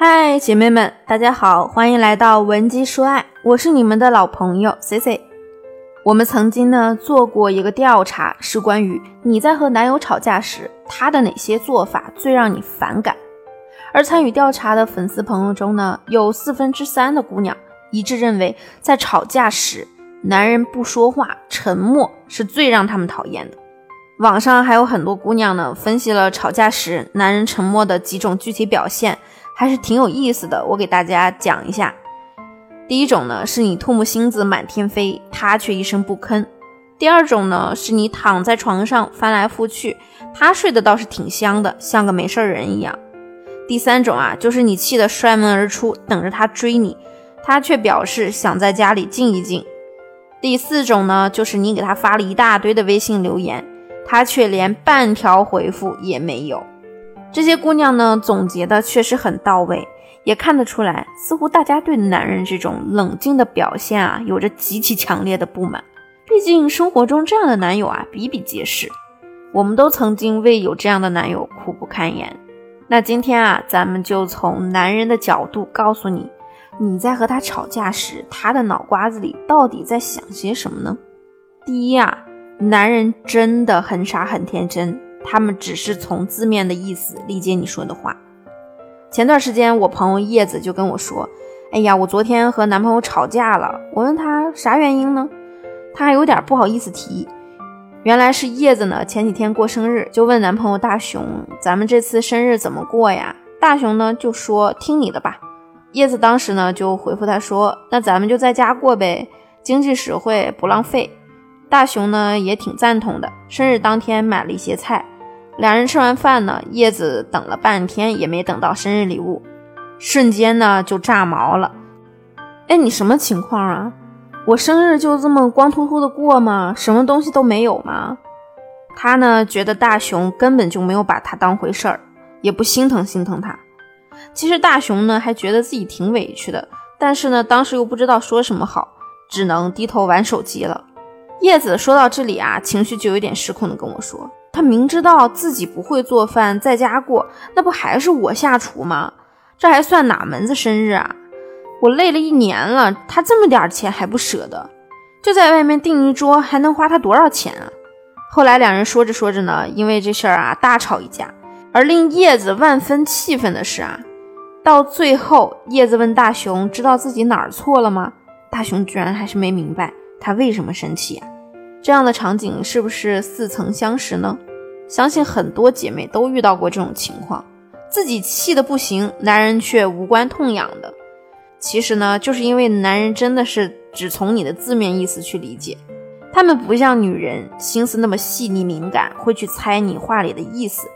嗨，姐妹们，大家好，欢迎来到文姬说爱，我是你们的老朋友 C C。我们曾经呢做过一个调查，是关于你在和男友吵架时，他的哪些做法最让你反感。而参与调查的粉丝朋友中呢，有四分之三的姑娘一致认为，在吵架时，男人不说话、沉默是最让他们讨厌的。网上还有很多姑娘呢，分析了吵架时男人沉默的几种具体表现。还是挺有意思的，我给大家讲一下。第一种呢，是你唾沫星子满天飞，他却一声不吭；第二种呢，是你躺在床上翻来覆去，他睡得倒是挺香的，像个没事人一样；第三种啊，就是你气得摔门而出，等着他追你，他却表示想在家里静一静；第四种呢，就是你给他发了一大堆的微信留言，他却连半条回复也没有。这些姑娘呢，总结的确实很到位，也看得出来，似乎大家对男人这种冷静的表现啊，有着极其强烈的不满。毕竟生活中这样的男友啊，比比皆是，我们都曾经为有这样的男友苦不堪言。那今天啊，咱们就从男人的角度告诉你，你在和他吵架时，他的脑瓜子里到底在想些什么呢？第一啊，男人真的很傻很天真。他们只是从字面的意思理解你说的话。前段时间，我朋友叶子就跟我说：“哎呀，我昨天和男朋友吵架了。”我问他啥原因呢？他还有点不好意思提。原来是叶子呢，前几天过生日，就问男朋友大熊：“咱们这次生日怎么过呀？”大熊呢就说：“听你的吧。”叶子当时呢就回复他说：“那咱们就在家过呗，经济实惠，不浪费。”大熊呢也挺赞同的，生日当天买了一些菜。两人吃完饭呢，叶子等了半天也没等到生日礼物，瞬间呢就炸毛了。哎，你什么情况啊？我生日就这么光秃秃的过吗？什么东西都没有吗？他呢觉得大熊根本就没有把他当回事儿，也不心疼心疼他。其实大熊呢还觉得自己挺委屈的，但是呢当时又不知道说什么好，只能低头玩手机了。叶子说到这里啊，情绪就有点失控的跟我说：“他明知道自己不会做饭，在家过，那不还是我下厨吗？这还算哪门子生日啊？我累了一年了，他这么点钱还不舍得，就在外面订一桌，还能花他多少钱啊？”后来两人说着说着呢，因为这事儿啊大吵一架。而令叶子万分气愤的是啊，到最后叶子问大熊：“知道自己哪儿错了吗？”大熊居然还是没明白。他为什么生气呀？这样的场景是不是似曾相识呢？相信很多姐妹都遇到过这种情况，自己气得不行，男人却无关痛痒的。其实呢，就是因为男人真的是只从你的字面意思去理解，他们不像女人心思那么细腻敏感，会去猜你话里的意思。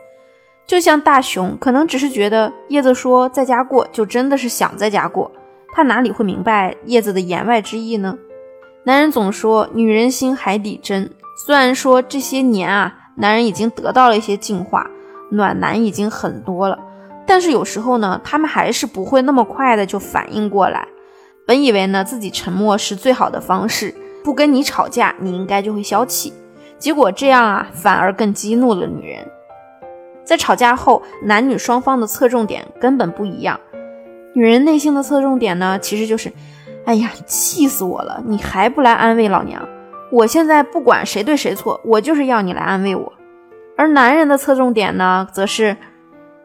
就像大熊，可能只是觉得叶子说在家过，就真的是想在家过，他哪里会明白叶子的言外之意呢？男人总说女人心海底针，虽然说这些年啊，男人已经得到了一些进化，暖男已经很多了，但是有时候呢，他们还是不会那么快的就反应过来。本以为呢自己沉默是最好的方式，不跟你吵架，你应该就会消气，结果这样啊，反而更激怒了女人。在吵架后，男女双方的侧重点根本不一样，女人内心的侧重点呢，其实就是。哎呀，气死我了！你还不来安慰老娘？我现在不管谁对谁错，我就是要你来安慰我。而男人的侧重点呢，则是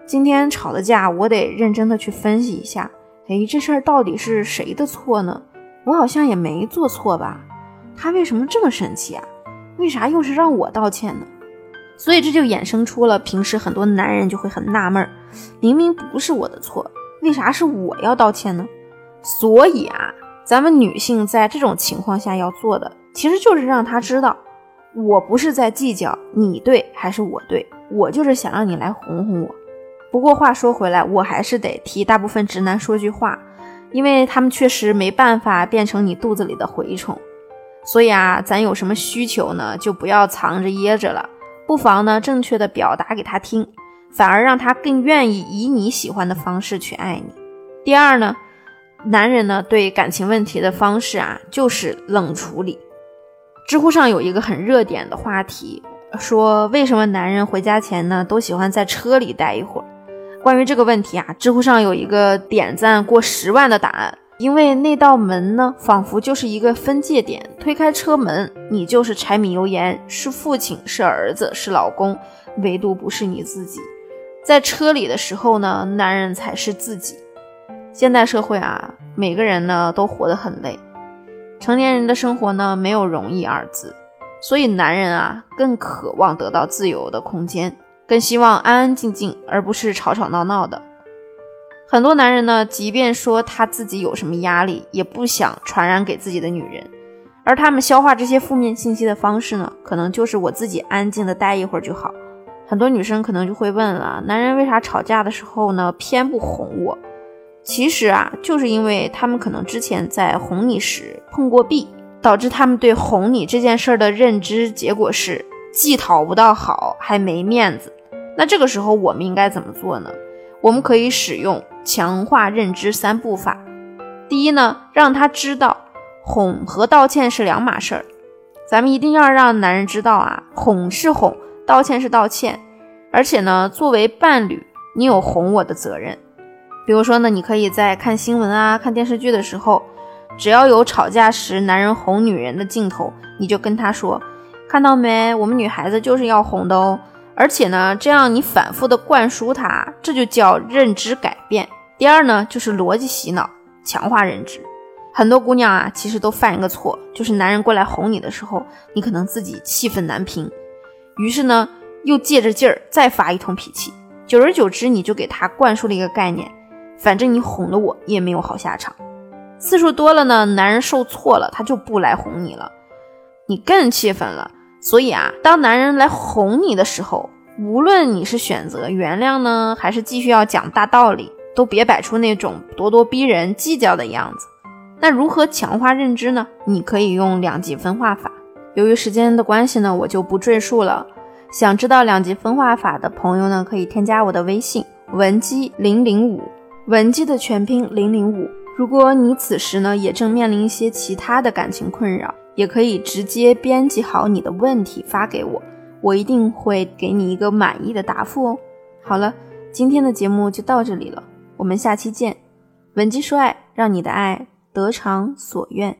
今天吵的架，我得认真的去分析一下。哎，这事儿到底是谁的错呢？我好像也没做错吧？他为什么这么生气啊？为啥又是让我道歉呢？所以这就衍生出了平时很多男人就会很纳闷儿：明明不是我的错，为啥是我要道歉呢？所以啊。咱们女性在这种情况下要做的，其实就是让他知道，我不是在计较你对还是我对，我就是想让你来哄哄我。不过话说回来，我还是得替大部分直男说句话，因为他们确实没办法变成你肚子里的蛔虫。所以啊，咱有什么需求呢，就不要藏着掖着了，不妨呢正确的表达给他听，反而让他更愿意以你喜欢的方式去爱你。第二呢。男人呢，对感情问题的方式啊，就是冷处理。知乎上有一个很热点的话题，说为什么男人回家前呢，都喜欢在车里待一会儿？关于这个问题啊，知乎上有一个点赞过十万的答案，因为那道门呢，仿佛就是一个分界点，推开车门，你就是柴米油盐，是父亲，是儿子，是老公，唯独不是你自己。在车里的时候呢，男人才是自己。现代社会啊，每个人呢都活得很累，成年人的生活呢没有容易二字，所以男人啊更渴望得到自由的空间。更希望安安静静，而不是吵吵闹闹的。很多男人呢，即便说他自己有什么压力，也不想传染给自己的女人。而他们消化这些负面信息的方式呢，可能就是我自己安静的待一会儿就好。很多女生可能就会问了：男人为啥吵架的时候呢，偏不哄我？其实啊，就是因为他们可能之前在哄你时碰过壁，导致他们对哄你这件事儿的认知结果是既讨不到好，还没面子。那这个时候我们应该怎么做呢？我们可以使用强化认知三步法。第一呢，让他知道哄和道歉是两码事儿。咱们一定要让男人知道啊，哄是哄，道歉是道歉。而且呢，作为伴侣，你有哄我的责任。比如说呢，你可以在看新闻啊、看电视剧的时候，只要有吵架时男人哄女人的镜头，你就跟他说：“看到没，我们女孩子就是要哄的哦。”而且呢，这样你反复的灌输他，这就叫认知改变。第二呢，就是逻辑洗脑，强化认知。很多姑娘啊，其实都犯一个错，就是男人过来哄你的时候，你可能自己气愤难平，于是呢，又借着劲儿再发一通脾气。久而久之，你就给他灌输了一个概念：反正你哄了我，也没有好下场。次数多了呢，男人受挫了，他就不来哄你了，你更气愤了。所以啊，当男人来哄你的时候，无论你是选择原谅呢，还是继续要讲大道理，都别摆出那种咄咄逼人、计较的样子。那如何强化认知呢？你可以用两极分化法。由于时间的关系呢，我就不赘述了。想知道两极分化法的朋友呢，可以添加我的微信文姬零零五，文姬的全拼零零五。如果你此时呢，也正面临一些其他的感情困扰。也可以直接编辑好你的问题发给我，我一定会给你一个满意的答复哦。好了，今天的节目就到这里了，我们下期见。文姬说爱，让你的爱得偿所愿。